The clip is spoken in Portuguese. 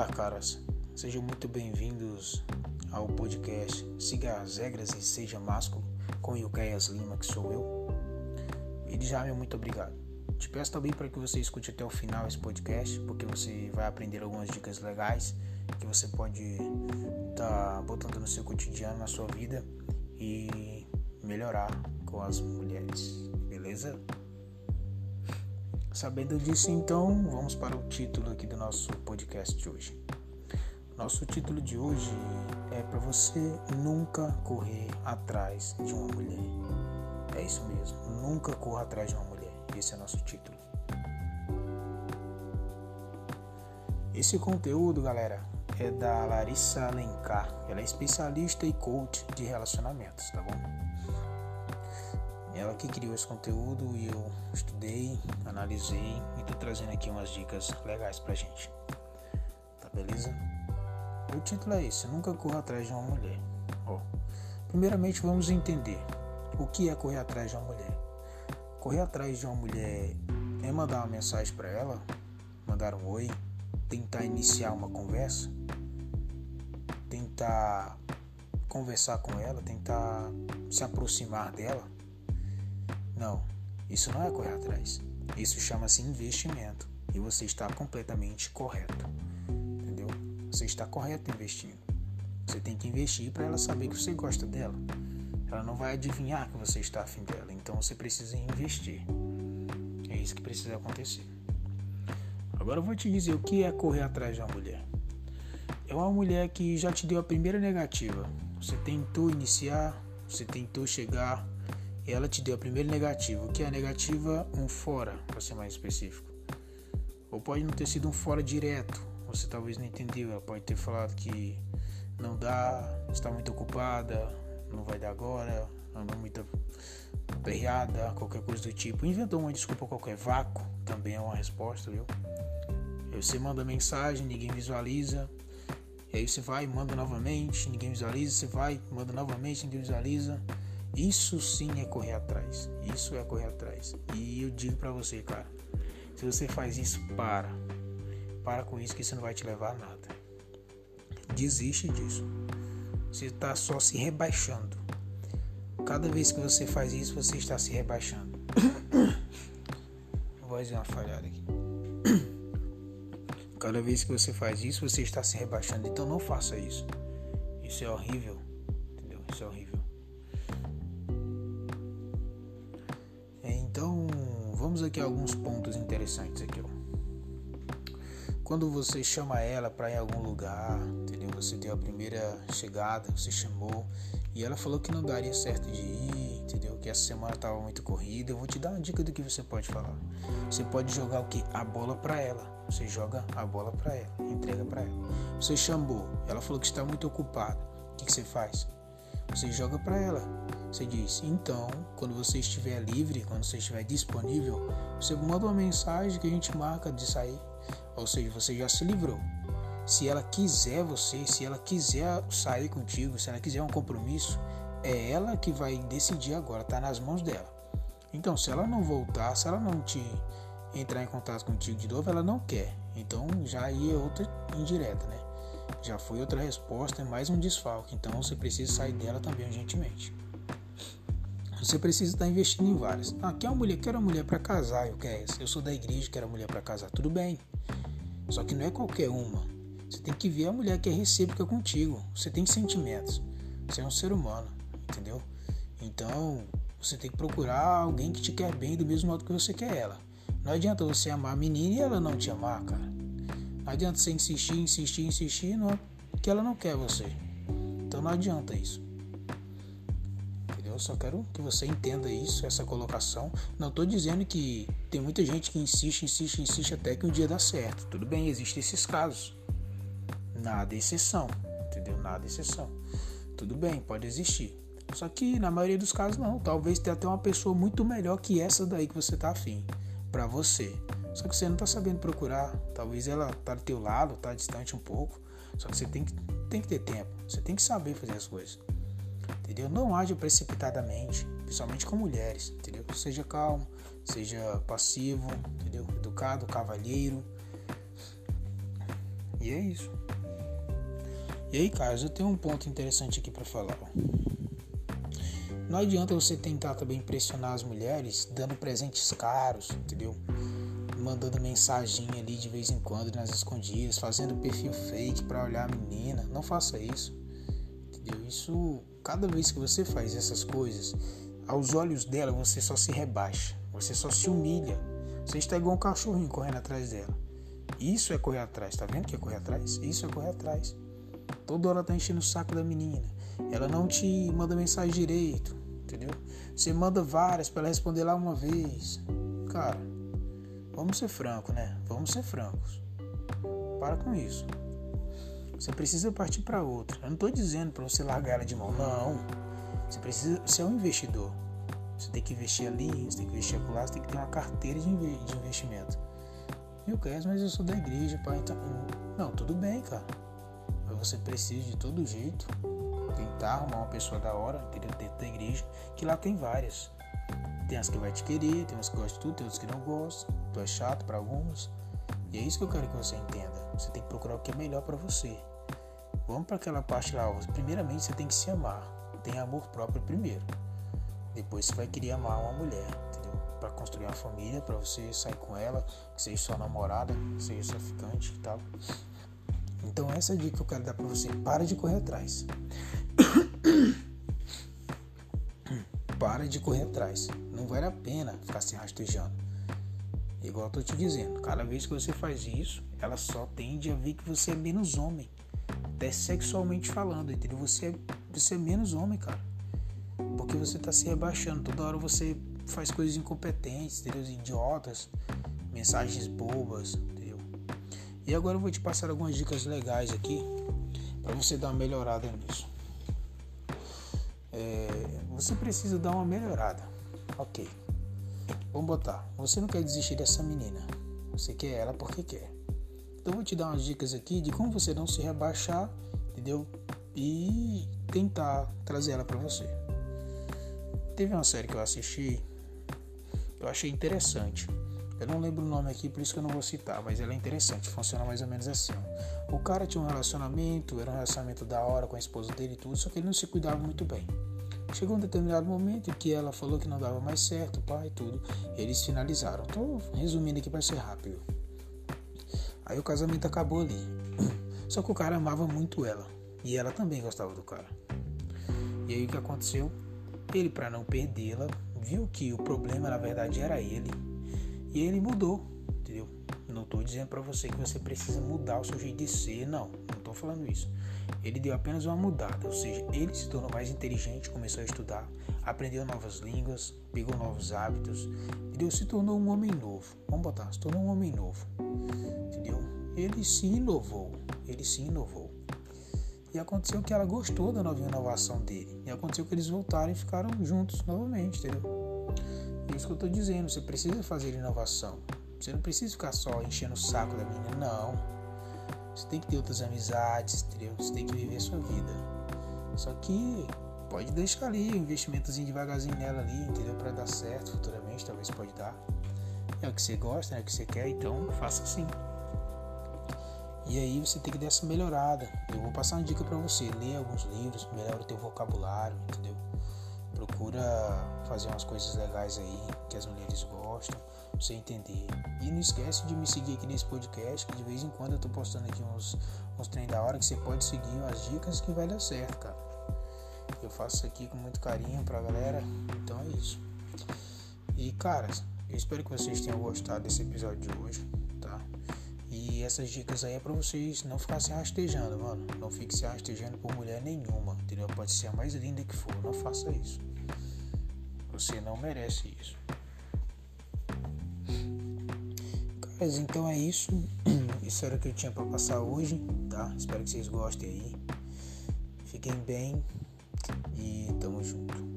Olá, caras. Sejam muito bem-vindos ao podcast Siga as Regras e Seja Másculo com Yucaias Lima, que sou eu. E já, meu muito obrigado. Te peço também para que você escute até o final esse podcast, porque você vai aprender algumas dicas legais que você pode estar tá botando no seu cotidiano, na sua vida e melhorar com as mulheres, beleza? Sabendo disso, então, vamos para o título aqui do nosso podcast de hoje. Nosso título de hoje é para você nunca correr atrás de uma mulher. É isso mesmo, nunca corra atrás de uma mulher. Esse é nosso título. Esse conteúdo, galera, é da Larissa Alencar. Ela é especialista e coach de relacionamentos, tá bom? Ela que criou esse conteúdo e eu estudei, analisei e tô trazendo aqui umas dicas legais pra gente. Tá beleza? O título é esse: Nunca corra atrás de uma mulher. Ó, primeiramente vamos entender o que é correr atrás de uma mulher. Correr atrás de uma mulher é mandar uma mensagem para ela, mandar um oi, tentar iniciar uma conversa, tentar conversar com ela, tentar se aproximar dela não, isso não é correr atrás. Isso chama-se investimento. E você está completamente correto. Entendeu? Você está correto investindo. Você tem que investir para ela saber que você gosta dela. Ela não vai adivinhar que você está afim dela. Então você precisa investir. É isso que precisa acontecer. Agora eu vou te dizer o que é correr atrás de uma mulher. É uma mulher que já te deu a primeira negativa. Você tentou iniciar, você tentou chegar, ela te deu a primeira negativa. Que é a negativa? Um fora, para ser mais específico. Ou pode não ter sido um fora direto. Você talvez não entendeu. Ela pode ter falado que não dá, está muito ocupada, não vai dar agora, anda muito aperreada, qualquer coisa do tipo. Inventou uma desculpa qualquer. Vácuo também é uma resposta, viu? Você manda mensagem, ninguém visualiza. E aí você vai, manda novamente, ninguém visualiza. Você vai, manda novamente, ninguém visualiza. Isso sim é correr atrás. Isso é correr atrás. E eu digo para você, cara, se você faz isso, para. Para com isso que isso não vai te levar a nada. Desiste disso. Você está só se rebaixando. Cada vez que você faz isso, você está se rebaixando. Vou fazer uma falhada aqui. Cada vez que você faz isso, você está se rebaixando. Então não faça isso. Isso é horrível. Aqui a alguns pontos interessantes aqui. Ó. Quando você chama ela para ir em algum lugar, entendeu? Você deu a primeira chegada, você chamou e ela falou que não daria certo de ir, entendeu? Que essa semana estava muito corrida. Eu vou te dar uma dica do que você pode falar. Você pode jogar o que? A bola para ela. Você joga a bola para ela, entrega para ela. Você chamou, ela falou que está muito ocupada. O que, que você faz? Você joga para ela. Você diz: então, quando você estiver livre, quando você estiver disponível, você manda uma mensagem que a gente marca de sair. Ou seja, você já se livrou. Se ela quiser você, se ela quiser sair contigo, se ela quiser um compromisso, é ela que vai decidir agora, tá nas mãos dela. Então, se ela não voltar, se ela não te entrar em contato contigo de novo, ela não quer. Então, já aí é outra indireta, né? Já foi outra resposta, é mais um desfalque. Então, você precisa sair dela também urgentemente. Você precisa estar investindo em várias. Ah, quer uma mulher, quero uma mulher para casar, eu quero essa. Eu sou da igreja, quero uma mulher para casar. Tudo bem. Só que não é qualquer uma. Você tem que ver a mulher que é recíproca contigo. Você tem sentimentos. Você é um ser humano, entendeu? Então, você tem que procurar alguém que te quer bem do mesmo modo que você quer ela. Não adianta você amar a menina e ela não te amar, cara. Não adianta você insistir, insistir, insistir, não, que ela não quer você. Então não adianta isso só quero que você entenda isso, essa colocação. Não estou dizendo que tem muita gente que insiste, insiste, insiste até que um dia dá certo. Tudo bem, existem esses casos. Nada exceção, entendeu? Nada exceção. Tudo bem, pode existir. Só que na maioria dos casos não. Talvez tenha até uma pessoa muito melhor que essa daí que você tá afim para você. Só que você não tá sabendo procurar. Talvez ela tá do teu lado, tá distante um pouco. Só que você tem que, tem que ter tempo. Você tem que saber fazer as coisas entendeu? Não age precipitadamente, principalmente com mulheres, entendeu? Seja calmo, seja passivo, entendeu? Educado, cavalheiro. E é isso. E aí, Carlos, eu tenho um ponto interessante aqui para falar. Não adianta você tentar também impressionar as mulheres dando presentes caros, entendeu? Mandando mensagem ali de vez em quando nas escondidas, fazendo perfil fake para olhar a menina. Não faça isso. Entendeu? Isso, cada vez que você faz essas coisas, aos olhos dela você só se rebaixa, você só se humilha. Você está igual um cachorrinho correndo atrás dela. Isso é correr atrás, tá vendo que é correr atrás? Isso é correr atrás. Toda hora tá enchendo o saco da menina. Ela não te manda mensagem direito, entendeu? Você manda várias para ela responder lá uma vez. Cara, vamos ser francos, né? Vamos ser francos. Para com isso. Você precisa partir para outra. Eu não estou dizendo para você largar ela de mão, não. Você precisa ser um investidor. Você tem que investir ali, você tem que investir acolá, você tem que ter uma carteira de investimento. Meu Cris, mas eu sou da igreja, pai. Então... Não, tudo bem, cara você precisa de todo jeito tentar arrumar uma pessoa da hora? Dentro da igreja, que lá tem várias. Tem as que vai te querer, tem umas que gostam de tudo, tem outras que não gostam. Tu é chato para algumas. E é isso que eu quero que você entenda. Você tem que procurar o que é melhor para você. Vamos para aquela parte lá. Primeiramente, você tem que se amar. Tem amor próprio primeiro. Depois você vai querer amar uma mulher, entendeu? Para construir uma família, para você sair com ela, que seja sua namorada, que seja sua ficante e tal. Então essa é a dica que eu quero dar para você. Para de correr atrás. Para de correr atrás. Não vale a pena ficar se rastejando. Igual eu tô te dizendo, cada vez que você faz isso, ela só tende a ver que você é menos homem. Até sexualmente falando, entendeu? Você é, você é menos homem, cara. Porque você tá se rebaixando. Toda hora você faz coisas incompetentes, entendeu? Idiotas, mensagens bobas, e agora eu vou te passar algumas dicas legais aqui para você dar uma melhorada nisso. É, você precisa dar uma melhorada. Ok. Vamos botar. Você não quer desistir dessa menina. Você quer ela porque quer. Então vou te dar umas dicas aqui de como você não se rebaixar, entendeu? E tentar trazer ela para você. Teve uma série que eu assisti, eu achei interessante. Eu não lembro o nome aqui, por isso que eu não vou citar, mas ela é interessante, funciona mais ou menos assim. O cara tinha um relacionamento, era um relacionamento da hora com a esposa dele e tudo, só que ele não se cuidava muito bem. Chegou um determinado momento que ela falou que não dava mais certo, pai e tudo. Eles finalizaram. Estou resumindo aqui para ser rápido. Aí o casamento acabou ali. Só que o cara amava muito ela. E ela também gostava do cara. E aí o que aconteceu? Ele, para não perdê-la, viu que o problema na verdade era ele e ele mudou, entendeu? Não estou dizendo para você que você precisa mudar o seu jeito de ser, não, não estou falando isso. Ele deu apenas uma mudada, ou seja, ele se tornou mais inteligente, começou a estudar, aprendeu novas línguas, pegou novos hábitos, entendeu? Se tornou um homem novo. Vamos botar, se tornou um homem novo, entendeu? Ele se inovou, ele se inovou. E aconteceu que ela gostou da nova inovação dele. E aconteceu que eles voltaram e ficaram juntos novamente, entendeu? É isso que eu estou dizendo. Você precisa fazer inovação. Você não precisa ficar só enchendo o saco da menina, não. Você tem que ter outras amizades, entendeu? Você tem que viver a sua vida. Só que pode deixar ali um investimentozinho devagarzinho nela ali, entendeu? Para dar certo futuramente, talvez pode dar. É o que você gosta, é o que você quer, então faça assim. E aí você tem que dar essa melhorada. Eu vou passar uma dica para você. Ler alguns livros, melhora o teu vocabulário, entendeu? Procura fazer umas coisas legais aí que as mulheres gostam, pra você entender. E não esquece de me seguir aqui nesse podcast, que de vez em quando eu tô postando aqui uns, uns treinos da hora que você pode seguir umas dicas que vai dar certo, cara. Eu faço isso aqui com muito carinho pra galera, então é isso. E cara, eu espero que vocês tenham gostado desse episódio de hoje, tá? E essas dicas aí é pra vocês não ficar se rastejando, mano. Não fique se rastejando por mulher nenhuma, entendeu? Pode ser a mais linda que for, não faça isso. Você não merece isso. Caras, então é isso. Isso era o que eu tinha para passar hoje, tá? Espero que vocês gostem aí. Fiquem bem e tamo junto.